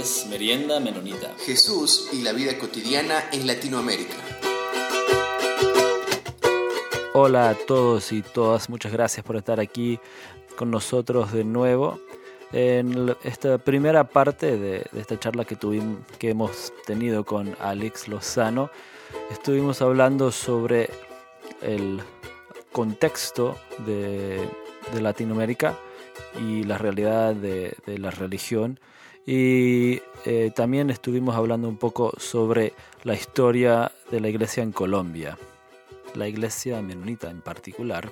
es Merienda Menonita. Jesús y la vida cotidiana en Latinoamérica. Hola a todos y todas, muchas gracias por estar aquí con nosotros de nuevo. En esta primera parte de, esta charla que, tuvimos, que hemos tenido con Alex Lozano, estuvimos hablando sobre el contexto de, Latinoamérica y la realidad de, la religión. Y eh, también estuvimos hablando un poco sobre la historia de la iglesia en Colombia, la iglesia menonita en particular.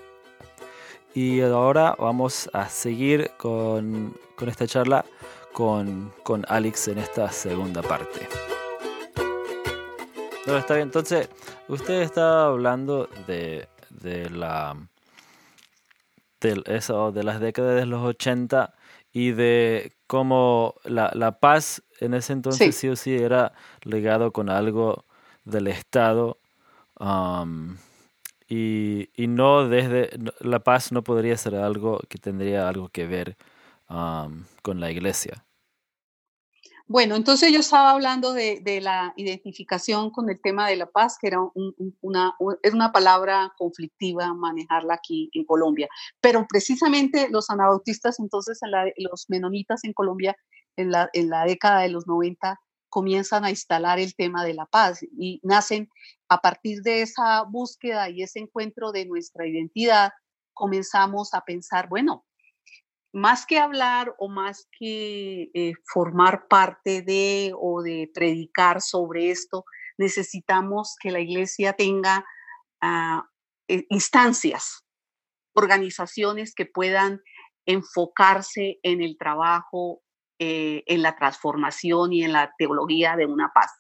Y ahora vamos a seguir con, esta charla con, con, Alex en esta segunda parte. Está bien. Entonces, usted está hablando de, de la de, eso, de las décadas de los 80 y de cómo la, la paz en ese entonces sí. o sí era legado con algo del Estado. Um, y, y, no desde la paz no podría ser algo que tendría algo que ver um, con la iglesia. Bueno, entonces yo estaba hablando de, la identificación con el tema de la paz, que era una, palabra conflictiva manejarla aquí en Colombia, pero precisamente los anabautistas, entonces los menonitas en Colombia en la década de los 90 comienzan a instalar el tema de la paz y nacen a partir de esa búsqueda y ese encuentro de nuestra identidad, comenzamos a pensar, bueno, más que hablar o más que eh, formar parte de o de predicar sobre esto, necesitamos que la iglesia tenga ah, eh, instancias, organizaciones que puedan enfocarse en el trabajo, eh, en la transformación y en la teología de una paz.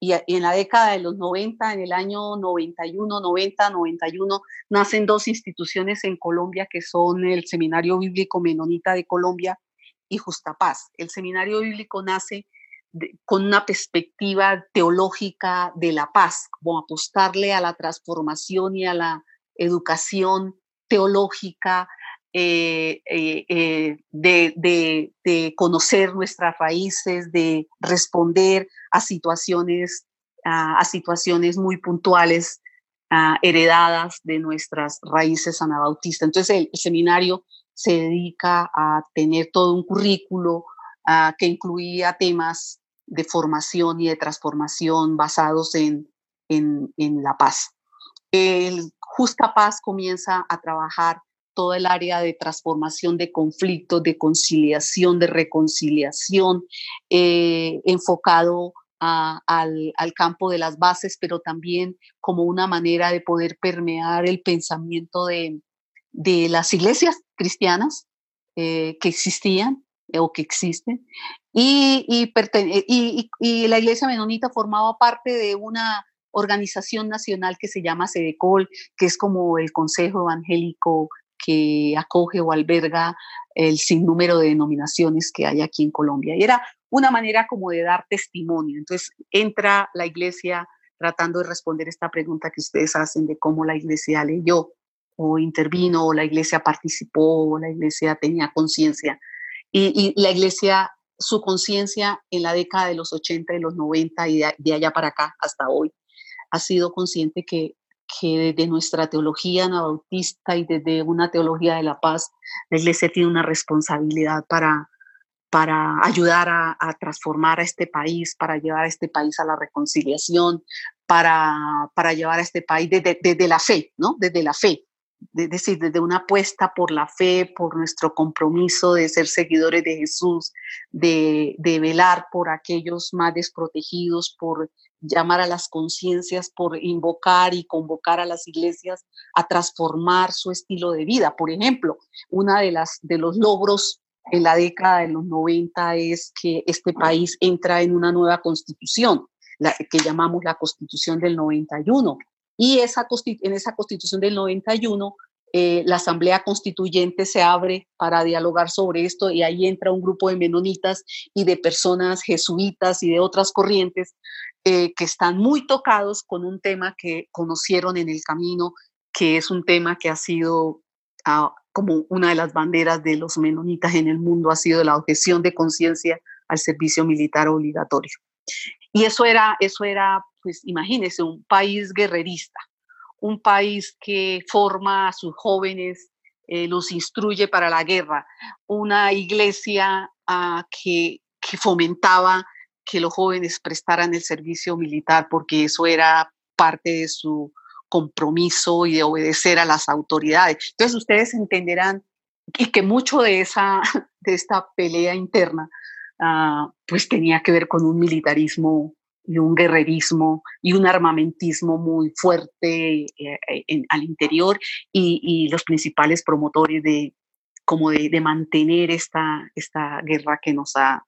Y, en la década de los 90, en el año 91, 90, 91, nacen dos instituciones en Colombia que son el Seminario Bíblico Menonita de Colombia y Justa Paz. El Seminario Bíblico nace con una perspectiva teológica de la paz, como apostarle a la transformación y a la educación teológica eh, eh, eh, de, conocer nuestras raíces, de responder a situaciones, a, situaciones muy puntuales heredadas de nuestras raíces anabautistas. Entonces el, seminario se dedica a tener todo un currículo que incluía temas de formación y de transformación basados en, en, en la paz. El Justa Paz comienza a trabajar todo el área de transformación de conflictos, de conciliación, de reconciliación, eh, enfocado al, campo de las bases, pero también como una manera de poder permear el pensamiento de, las iglesias cristianas eh, que existían eh, o que existen. Y, y, y, la iglesia menonita formaba parte de una organización nacional que se llama SEDECOL, que es como el Consejo Evangélico que acoge o alberga el sinnúmero de denominaciones que hay aquí en Colombia. Y era una manera como de dar testimonio. Entonces entra la iglesia tratando de responder esta pregunta que ustedes hacen de cómo la iglesia leyó o intervino o la iglesia participó o la iglesia tenía conciencia. Y, la iglesia, su conciencia en la década de los 80 y los 90 y de allá para acá hasta hoy, ha sido consciente que que desde nuestra teología anabautista y desde una teología de la paz, la Iglesia tiene una responsabilidad para, para ayudar a, transformar a este país, para llevar a este país a la reconciliación, para, para llevar a este país desde, desde la fe, ¿no? Desde la fe es decir, desde una apuesta por la fe, por nuestro compromiso de ser seguidores de Jesús, de, velar por aquellos más desprotegidos, por llamar a las conciencias, por invocar y convocar a las iglesias a transformar su estilo de vida. Por ejemplo, una de las de los logros en la década de los 90 es que este país entra en una nueva constitución, la que llamamos la Constitución del 91, y esa, en esa constitución del 91, eh, la Asamblea Constituyente se abre para dialogar sobre esto y ahí entra un grupo de menonitas y de personas jesuitas y de otras corrientes eh, que están muy tocados con un tema que conocieron en el camino, que es un tema que ha sido ah, como una de las banderas de los menonitas en el mundo, ha sido la objeción de conciencia al servicio militar obligatorio. Y eso era, eso era, pues imagínense, un país guerrerista, un país que forma a sus jóvenes, eh, los instruye para la guerra, una iglesia ah, que, fomentaba que los jóvenes prestaran el servicio militar porque eso era parte de su compromiso y de obedecer a las autoridades. Entonces ustedes entenderán y que mucho de, esa, de esta pelea interna ah, pues tenía que ver con un militarismo y un guerrerismo y un armamentismo muy fuerte eh, al interior y, los principales promotores de como de, de mantener esta, esta guerra que nos ha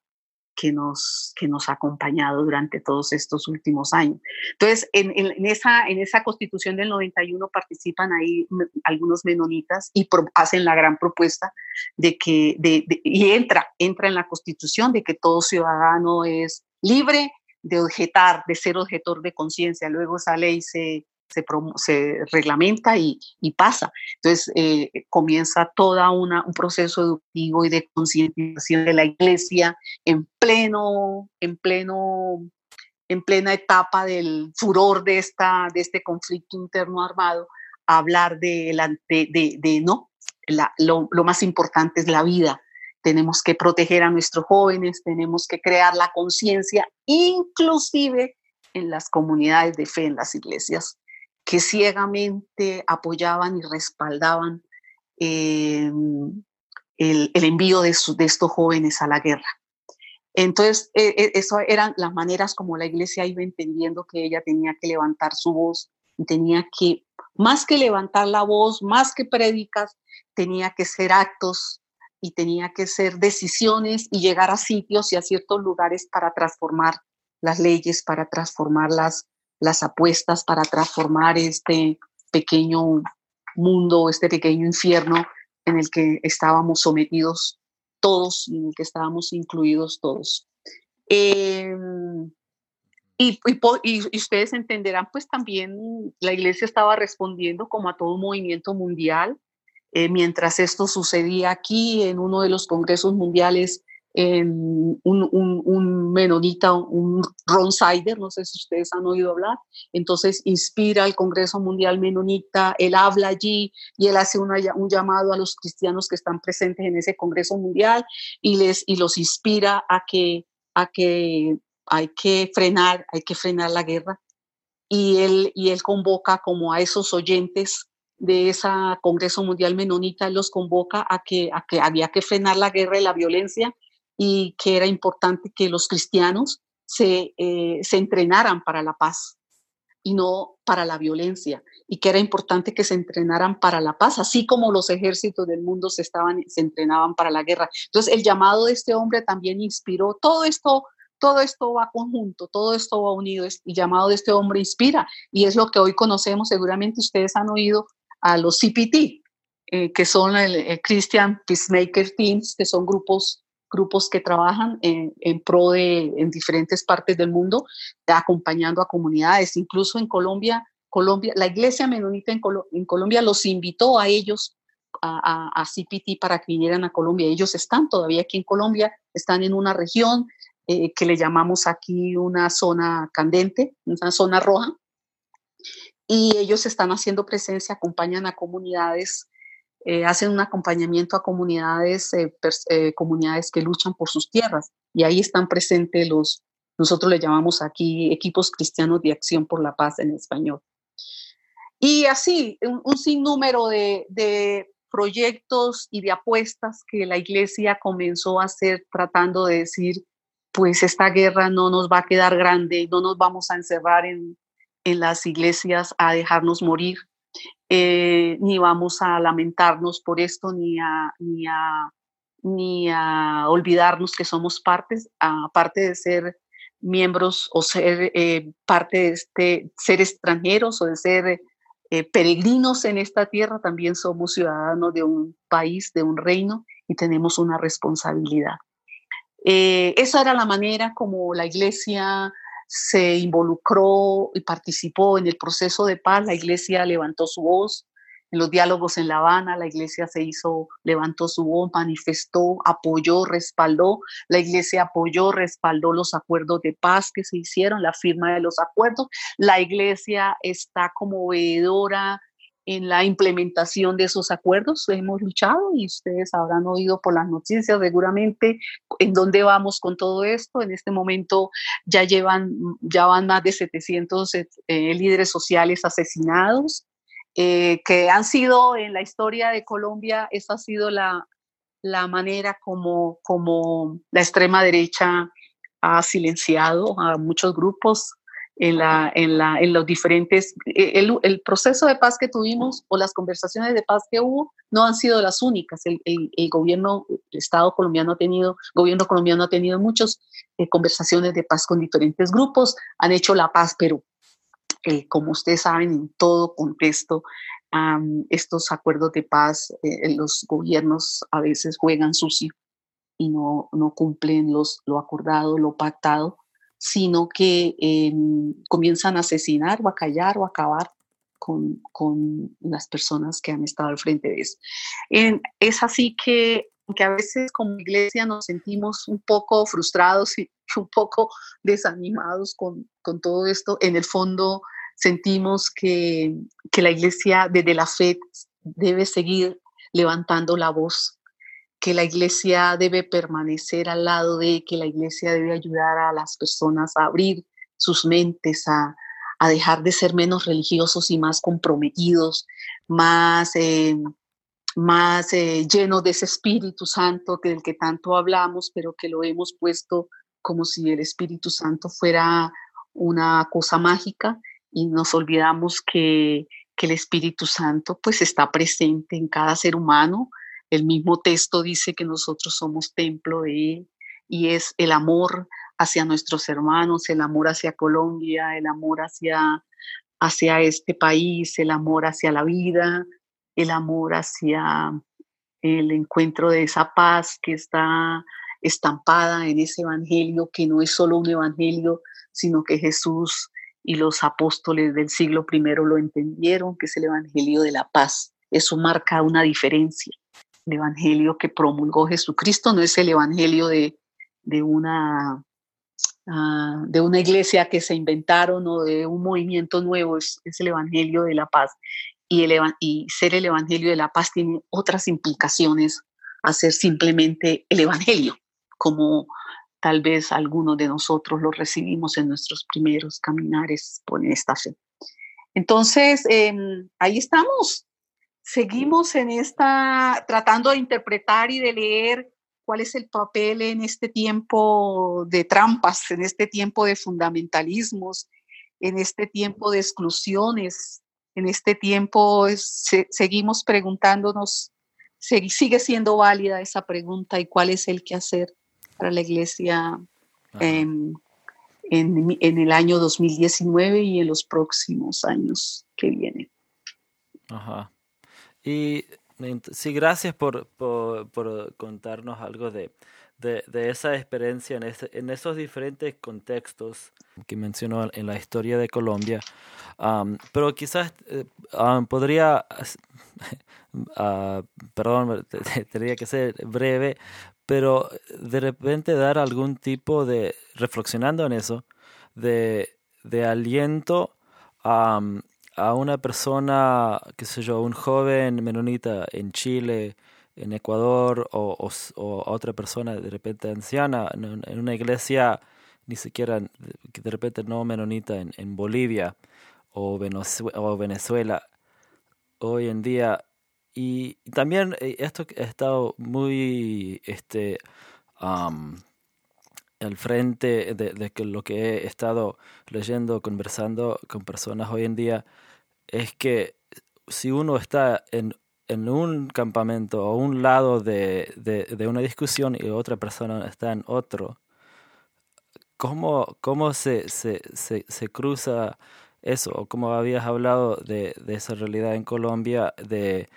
que nos, que nos ha acompañado durante todos estos últimos años. Entonces, en, en, esa, en esa constitución del 91 participan ahí algunos menonitas y hacen la gran propuesta de que, de, y entra, entra en la constitución de que todo ciudadano es libre de objetar, de ser objetor de conciencia. Luego esa ley se, se, reglamenta y, pasa. Entonces eh, comienza todo un proceso educativo y de concientización de la iglesia en pleno, en pleno, en plena etapa del furor de, esta, de este conflicto interno armado, hablar de, de, de, no, lo, lo más importante es la vida, tenemos que proteger a nuestros jóvenes, tenemos que crear la conciencia, inclusive en las comunidades de fe, en las iglesias, que ciegamente apoyaban y respaldaban em, el, envío de, estos jóvenes a la guerra. Entonces, e, e, eso eran las maneras como la iglesia iba entendiendo que ella tenía que levantar su voz tenía que, más que levantar la voz, más que prédicas, tenía que ser actos y tenía que ser decisiones y llegar a sitios y a ciertos lugares para transformar las leyes, para transformar las, las apuestas para transformar este pequeño mundo, este pequeño infierno en el que estábamos sometidos todos en el que estábamos incluidos todos. Em, y, y, ustedes entenderán, pues también la iglesia estaba respondiendo como a todo un movimiento mundial. Eh, mientras esto sucedía aquí en uno de los congresos mundiales un, un, menonita, un Ron Sider, no sé si ustedes han oído hablar, entonces inspira al Congreso Mundial Menonita, él habla allí y él hace un llamado a los cristianos que están presentes en ese Congreso Mundial y, les, y los inspira a que, a que hay que frenar, hay que frenar la guerra. Y él, y él convoca como a esos oyentes de ese Congreso Mundial Menonita, los convoca a que, a que había que frenar la guerra y la violencia y que era importante que los cristianos se, eh, se entrenaran para la paz y no para la violencia, y que era importante que se entrenaran para la paz, así como los ejércitos del mundo se, estaban, se entrenaban para la guerra. Entonces, el llamado de este hombre también inspiró todo esto. Todo esto va conjunto, todo esto va unido. El llamado de este hombre inspira y es lo que hoy conocemos. Seguramente ustedes han oído a los CPT, eh, que son el Christian Peacemaker Teams, que son grupos grupos que trabajan en, pro de en diferentes partes del mundo, acompañando a comunidades. Incluso en Colombia, Colombia la iglesia menonita en, Colombia los invitó a ellos a, a, CPT para que vinieran a Colombia. Ellos están todavía aquí en Colombia, están en una región eh, que le llamamos aquí una zona candente, una zona roja, y ellos están haciendo presencia, acompañan a comunidades eh, hacen un acompañamiento a comunidades, eh, eh, comunidades que luchan por sus tierras y ahí están presentes los, nosotros le llamamos aquí equipos cristianos de acción por la paz en español. Y así, un, sinnúmero de, de, proyectos y de apuestas que la iglesia comenzó a hacer tratando de decir, pues esta guerra no nos va a quedar grande, no nos vamos a encerrar en, las iglesias a dejarnos morir, eh, ni vamos a lamentarnos por esto, ni a, ni a, ni a olvidarnos que somos partes, aparte de ser miembros o ser eh, parte de este, ser extranjeros o de ser eh, peregrinos en esta tierra, también somos ciudadanos de un país, de un reino y tenemos una responsabilidad. esa era la manera como la iglesia se involucró y participó en el proceso de paz, la iglesia levantó su voz, en los diálogos en La Habana, la iglesia se hizo, levantó su voz, manifestó, apoyó, respaldó, la iglesia apoyó, respaldó los acuerdos de paz que se hicieron, la firma de los acuerdos, la iglesia está como veedora en la implementación de esos acuerdos. Hemos luchado y ustedes habrán oído por las noticias seguramente en dónde vamos con todo esto. En este momento ya llevan, ya van más de 700 eh, líderes sociales asesinados. Eh, que han sido en la historia de Colombia, esa ha sido la, la manera como, como la extrema derecha ha silenciado a muchos grupos en, la, en, la, en los diferentes, e, el, el, proceso de paz que tuvimos o las conversaciones de paz que hubo no han sido las únicas. El, el, el gobierno, el Estado colombiano ha tenido, gobierno colombiano ha tenido muchas eh, conversaciones de paz con diferentes grupos, han hecho la paz, pero eh, como ustedes saben, en todo contexto, estos acuerdos de paz, eh, los gobiernos a veces juegan sucio y no, no cumplen los, lo acordado, lo pactado, sino que em, comienzan a asesinar o a callar o a acabar con, con, las personas que han estado al frente de eso. es así que, que a veces como iglesia nos sentimos un poco frustrados y un poco desanimados con, con todo esto. En el fondo sentimos que, que la iglesia desde la fe debe seguir levantando la voz que la iglesia debe permanecer al lado de, que la iglesia debe ayudar a las personas a abrir sus mentes, a, dejar de ser menos religiosos y más comprometidos, más, eh, más eh, llenos de ese Espíritu Santo del que tanto hablamos, pero que lo hemos puesto como si el Espíritu Santo fuera una cosa mágica y nos olvidamos que, que el Espíritu Santo pues está presente en cada ser humano, el mismo texto dice que nosotros somos templo de Él y es el amor hacia nuestros hermanos, el amor hacia Colombia, el amor hacia, hacia este país, el amor hacia la vida, el amor hacia el encuentro de esa paz que está estampada en ese evangelio, que no es solo un evangelio, sino que Jesús y los apóstoles del siglo I lo entendieron, que es el evangelio de la paz. Eso marca una diferencia el evangelio que promulgó Jesucristo no es el evangelio de, una, ah, de una iglesia que se inventaron o de un movimiento nuevo, es, el evangelio de la paz. Y, el, y ser el evangelio de la paz tiene otras implicaciones a ser simplemente el evangelio, como tal vez algunos de nosotros lo recibimos en nuestros primeros caminares por esta fe. Entonces, em, ahí estamos, seguimos en esta, tratando de interpretar y de leer cuál es el papel en este tiempo de trampas, en este tiempo de fundamentalismos, en este tiempo de exclusiones, en este tiempo seguimos preguntándonos, sigue siendo válida esa pregunta y cuál es el que hacer para la iglesia en, en, en, el año 2019 y en los próximos años que vienen. Ajá. Y sí, gracias por, por, contarnos algo de, de, esa experiencia en, en esos diferentes contextos que mencionó en la historia de Colombia. pero quizás eh, podría, uh, perdón, tendría que ser breve, pero de repente dar algún tipo de, reflexionando en eso, de, de aliento a una persona, qué sé yo, un joven menonita en Chile, en Ecuador, o, a otra persona de repente anciana en, una iglesia, ni siquiera de repente no menonita en, Bolivia o Venezuela, o Venezuela hoy en día. Y, también eh, esto ha estado muy este, al frente de, de, lo que he estado leyendo, conversando con personas hoy en día, es que si uno está en, en un campamento o un lado de, de, una discusión y otra persona está en otro, ¿cómo, cómo se, se, se, se cruza eso? O como habías hablado de, de esa realidad en Colombia, de,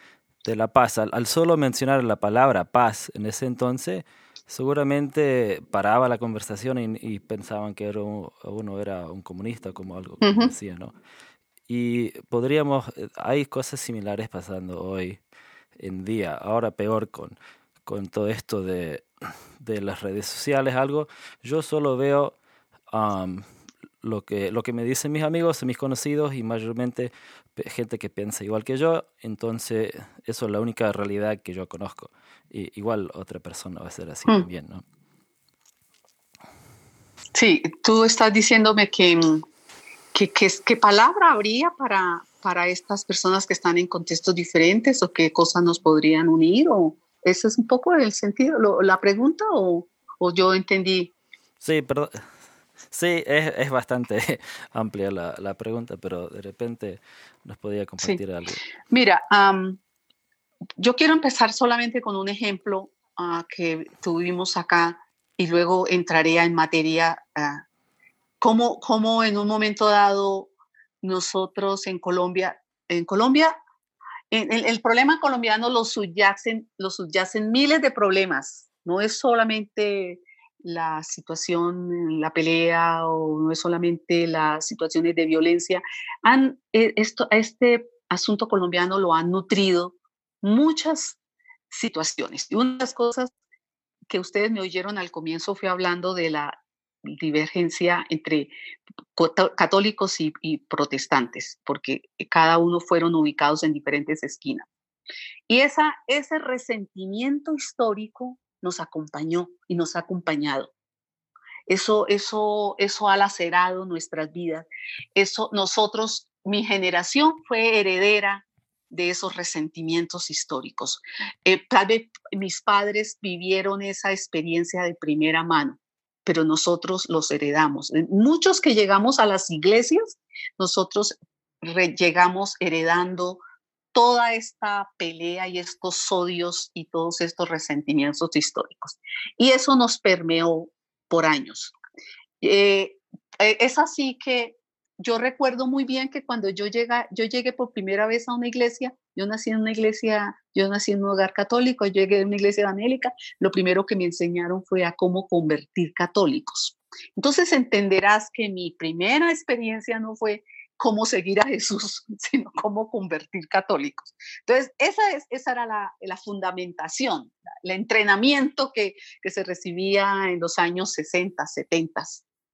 de la paz. Al, solo mencionar la palabra paz en ese entonces, seguramente paraba la conversación y, pensaban que era uno era un comunista, como algo que decía, ¿no? Y podríamos, eh, hay cosas similares pasando hoy en día, ahora peor con, con todo esto de, de las redes sociales, algo, yo solo veo lo, que, lo que me dicen mis amigos, mis conocidos y mayormente gente que piensa igual que yo, entonces eso es la única realidad que yo conozco. Y igual otra persona va a ser así mm. también, ¿no? Sí, tú estás diciéndome que, que, qué palabra habría para, para estas personas que están en contextos diferentes o qué cosas nos podrían unir o ese es un poco el sentido, la pregunta o, o yo entendí. Sí, perdón. Sí, es, es bastante amplia la, la, pregunta, pero de repente nos podía compartir algo. Mira, yo quiero empezar solamente con un ejemplo uh, que tuvimos acá y luego entraré en materia. Uh, cómo, cómo en un momento dado nosotros en Colombia, en Colombia, el, el problema colombiano lo subyacen, lo subyacen miles de problemas. No es solamente la situación, la pelea o no es solamente las situaciones de violencia. Han, eh, esto, este asunto colombiano lo han nutrido muchas situaciones. Y una de las cosas que ustedes me oyeron al comienzo fue hablando de la divergencia entre católicos y, protestantes, porque cada uno fueron ubicados en diferentes esquinas. Y esa, ese resentimiento histórico nos acompañó y nos ha acompañado. Eso, eso, eso ha lacerado nuestras vidas. Eso, nosotros, mi generación fue heredera de esos resentimientos históricos. Eh, tal vez mis padres vivieron esa experiencia de primera mano, pero nosotros los heredamos. Muchos que llegamos a las iglesias, nosotros llegamos heredando toda esta pelea y estos odios y todos estos resentimientos históricos. Y eso nos permeó por años. Eh, eh, es así que yo recuerdo muy bien que cuando yo, llega, yo llegué por primera vez a una iglesia, yo nací en una iglesia, yo nací en un hogar católico, llegué a una iglesia evangélica, lo primero que me enseñaron fue a cómo convertir católicos. Entonces entenderás que mi primera experiencia no fue cómo seguir a Jesús, sino cómo convertir católicos. Entonces, esa, es, esa era la, la fundamentación, el entrenamiento que, que, se recibía en los años 60, 70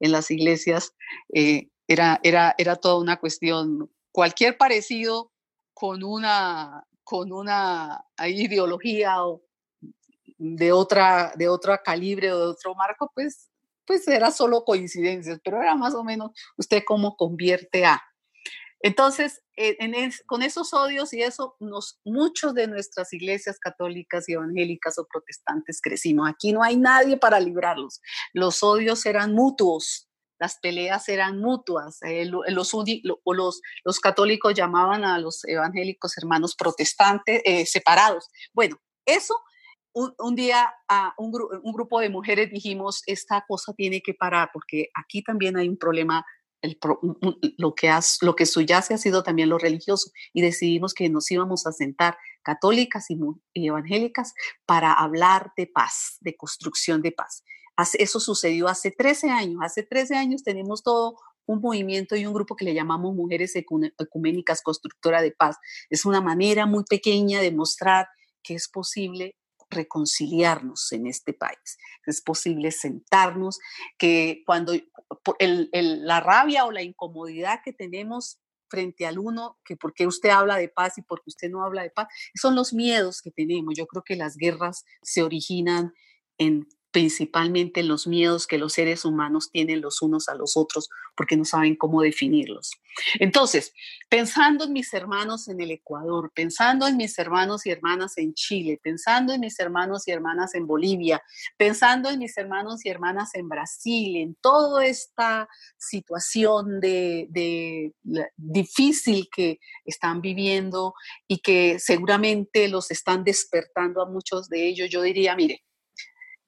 en las iglesias. Eh, era, era, era toda una cuestión, cualquier parecido con una, con una ideología o de otra, de otro calibre o de otro marco, pues pues era solo coincidencias, pero era más o menos usted cómo convierte a. Entonces, eh, con esos odios y eso, nos, muchos de nuestras iglesias católicas y evangélicas o protestantes crecimos. Aquí no hay nadie para librarlos. Los odios eran mutuos, las peleas eran mutuas. Eh, los, los, católicos llamaban a los evangélicos hermanos protestantes eh, separados. Bueno, eso un, día un, grupo de mujeres dijimos, esta cosa tiene que parar porque aquí también hay un problema lo, que has, lo ha sido también lo religioso y decidimos que nos íbamos a sentar católicas y, evangélicas para hablar de paz, de construcción de paz. Eso sucedió hace 13 años. Hace 13 años tenemos todo un movimiento y un grupo que le llamamos Mujeres Ecuménicas Constructora de Paz. Es una manera muy pequeña de mostrar que es posible reconciliarnos en este país. Es posible sentarnos, que cuando la rabia o la incomodidad que tenemos frente al uno, que porque usted habla de paz y porque usted no habla de paz, son los miedos que tenemos. Yo creo que las guerras se originan en principalmente los miedos que los seres humanos tienen los unos a los otros porque no saben cómo definirlos. Entonces, pensando en mis hermanos en el Ecuador, pensando en mis hermanos y hermanas en Chile, pensando en mis hermanos y hermanas en Bolivia, pensando en mis hermanos y hermanas en Brasil, en toda esta situación de, difícil que están viviendo y que seguramente los están despertando a muchos de ellos, yo diría, mire,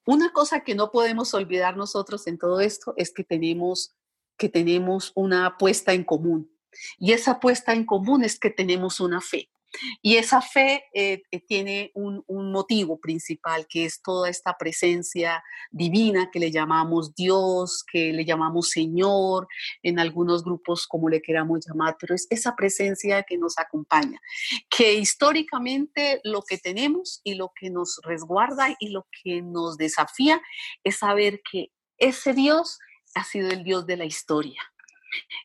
una cosa que no podemos olvidar nosotros en todo esto es que tenemos, que tenemos una apuesta en común. Y esa apuesta en común es que tenemos una fe. Y esa fe eh, eh, tiene un, motivo principal, que es toda esta presencia divina que le llamamos Dios, que le llamamos Señor, en algunos grupos como le queramos llamar, pero es esa presencia que nos acompaña, que históricamente lo que tenemos y lo que nos resguarda y lo que nos desafía es saber que ese Dios ha sido el Dios de la historia,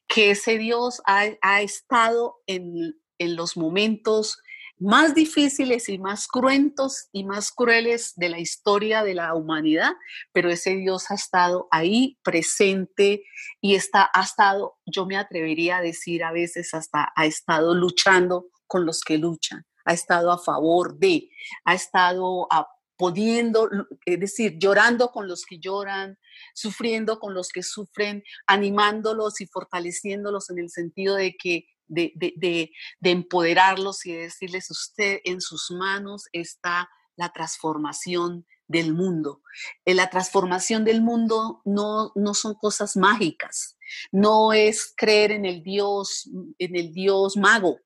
que ese Dios ha, ha estado en en los momentos más difíciles y más cruentos y más crueles de la historia de la humanidad, pero ese Dios ha estado ahí presente y está, ha estado, yo me atrevería a decir a veces hasta ha estado luchando con los que luchan, ha estado a favor de, ha estado a, poniendo, es decir, llorando con los que lloran, sufriendo con los que sufren, animándolos y fortaleciéndolos en el sentido de que de, empoderarlos y de decirles, usted en sus manos está la transformación del mundo. Eh, la transformación del mundo no, no son cosas mágicas, no es creer en el Dios, en el Dios mago,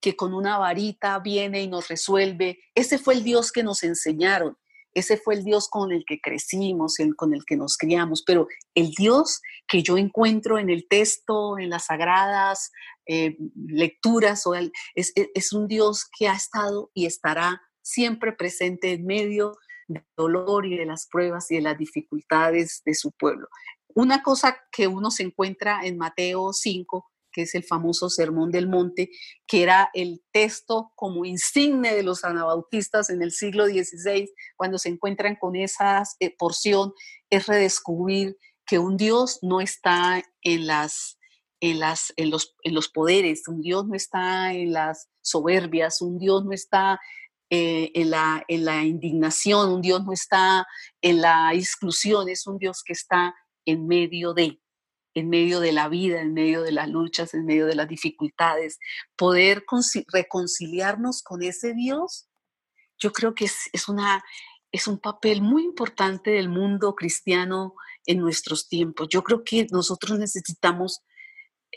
que con una varita viene y nos resuelve. Ese fue el Dios que nos enseñaron. Ese fue el Dios con el que crecimos, con el que nos criamos, pero el Dios que yo encuentro en el texto, en las sagradas eh, lecturas, o es, es un Dios que ha estado y estará siempre presente en medio del dolor y de las pruebas y de las dificultades de su pueblo. Una cosa que uno se encuentra en Mateo 5 que es el famoso Sermón del Monte, que era el texto como insigne de los anabautistas en el siglo XVI, cuando se encuentran con esa eh, porción, es redescubrir que un Dios no está en, las, en, las, en, los, en los poderes, un Dios no está en las soberbias, un Dios no está eh, en, la, en la indignación, un Dios no está en la exclusión, es un Dios que está en medio de en medio de la vida, en medio de las luchas, en medio de las dificultades, poder reconciliarnos con ese Dios, yo creo que es, una, es un papel muy importante del mundo cristiano en nuestros tiempos. Yo creo que nosotros necesitamos,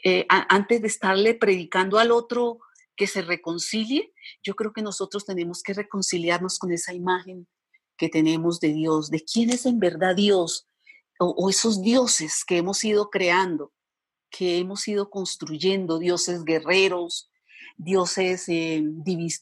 eh, antes de estarle predicando al otro que se reconcilie, yo creo que nosotros tenemos que reconciliarnos con esa imagen que tenemos de Dios, de quién es en verdad Dios, o, esos dioses que hemos ido creando, que hemos ido construyendo, dioses guerreros, dioses eh,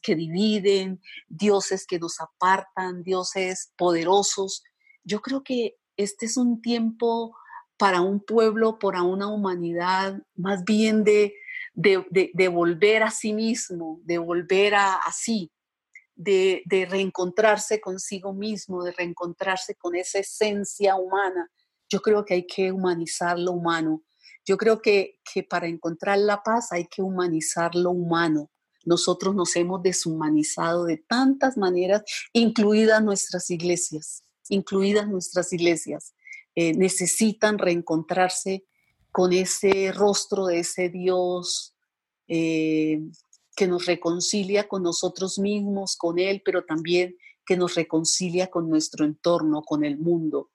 que dividen, dioses que nos apartan, dioses poderosos. Yo creo que este es un tiempo para un pueblo, para una humanidad, más bien de, de, volver a sí mismo, de volver a, a sí, de, de, reencontrarse consigo mismo, de reencontrarse con esa esencia humana yo creo que hay que humanizar lo humano. Yo creo que, que para encontrar la paz hay que humanizar lo humano. Nosotros nos hemos deshumanizado de tantas maneras, incluidas nuestras iglesias, incluidas nuestras iglesias. Eh, necesitan reencontrarse con ese rostro de ese Dios eh, que nos reconcilia con nosotros mismos, con Él, pero también que nos reconcilia con nuestro entorno, con el mundo.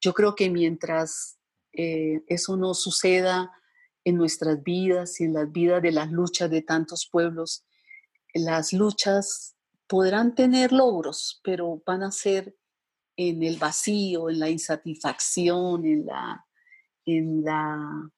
Yo creo que mientras eh, eso no suceda en nuestras vidas y en las vidas de las luchas de tantos pueblos, las luchas podrán tener logros, pero van a ser en el vacío, en la insatisfacción, en la, en la,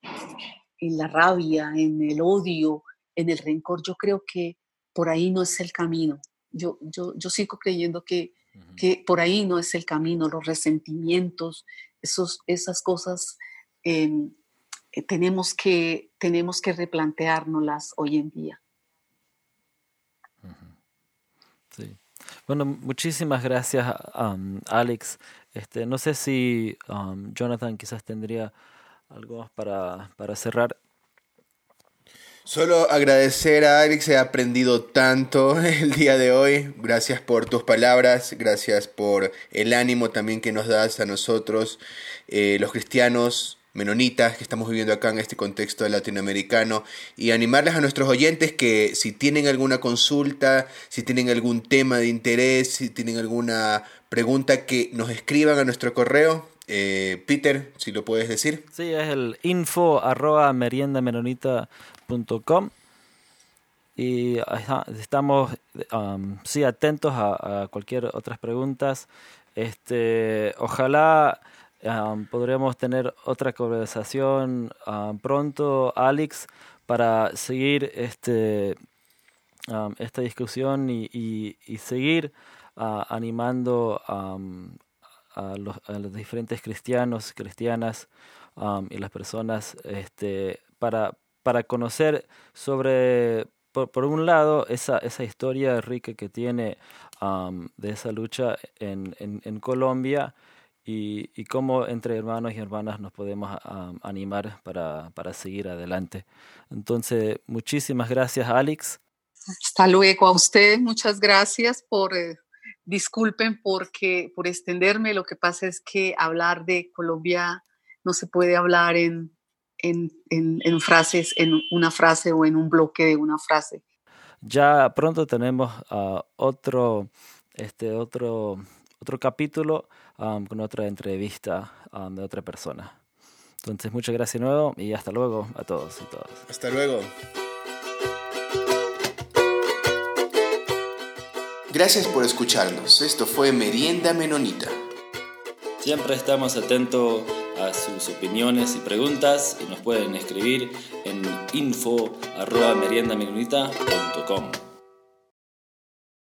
en la rabia, en el odio, en el rencor. Yo creo que por ahí no es el camino. Yo, yo, yo sigo creyendo que que por ahí no es el camino, los resentimientos, esos, esas cosas em, eh, tenemos, que, tenemos que replanteárnoslas hoy en día. Sí. Bueno, muchísimas gracias, um, Alex. Este, no sé si um, Jonathan quizás tendría algo más para, para cerrar. Solo agradecer a Alex, he aprendido tanto el día de hoy. Gracias por tus palabras, gracias por el ánimo también que nos das a nosotros, eh, los cristianos menonitas que estamos viviendo acá en este contexto latinoamericano y animarles a nuestros oyentes que si tienen alguna consulta, si tienen algún tema de interés, si tienen alguna pregunta, que nos escriban a nuestro correo. Eh, Peter, si lo puedes decir. Sí, es el info arroba meriendamenonita.com y estamos um, sí atentos a, cualquier otras preguntas. Este, ojalá um, podremos tener otra conversación um, pronto, Alex, para seguir este, esta discusión y, seguir uh, animando a, los, a, los, diferentes cristianos, cristianas y las personas este, para, para conocer sobre por, un lado, esa, esa historia rica que tiene de esa lucha en, en, Colombia y, y, cómo entre hermanos y hermanas nos podemos animar para, para seguir adelante. Entonces, muchísimas gracias, Alex. Hasta luego a usted, muchas gracias por, eh, disculpen porque, por extenderme, lo que pasa es que hablar de Colombia no se puede hablar en en, frases, en una frase o en un bloque de una frase. Ya pronto tenemos ah, otro, este, otro, otro capítulo con otra entrevista de otra persona. Entonces, muchas gracias de nuevo y hasta luego a todos y todas. Hasta luego. Gracias por escucharnos. Esto fue Merienda Menonita. Siempre estamos atentos a sus opiniones y preguntas y nos pueden escribir en info.meriendamenonita.com.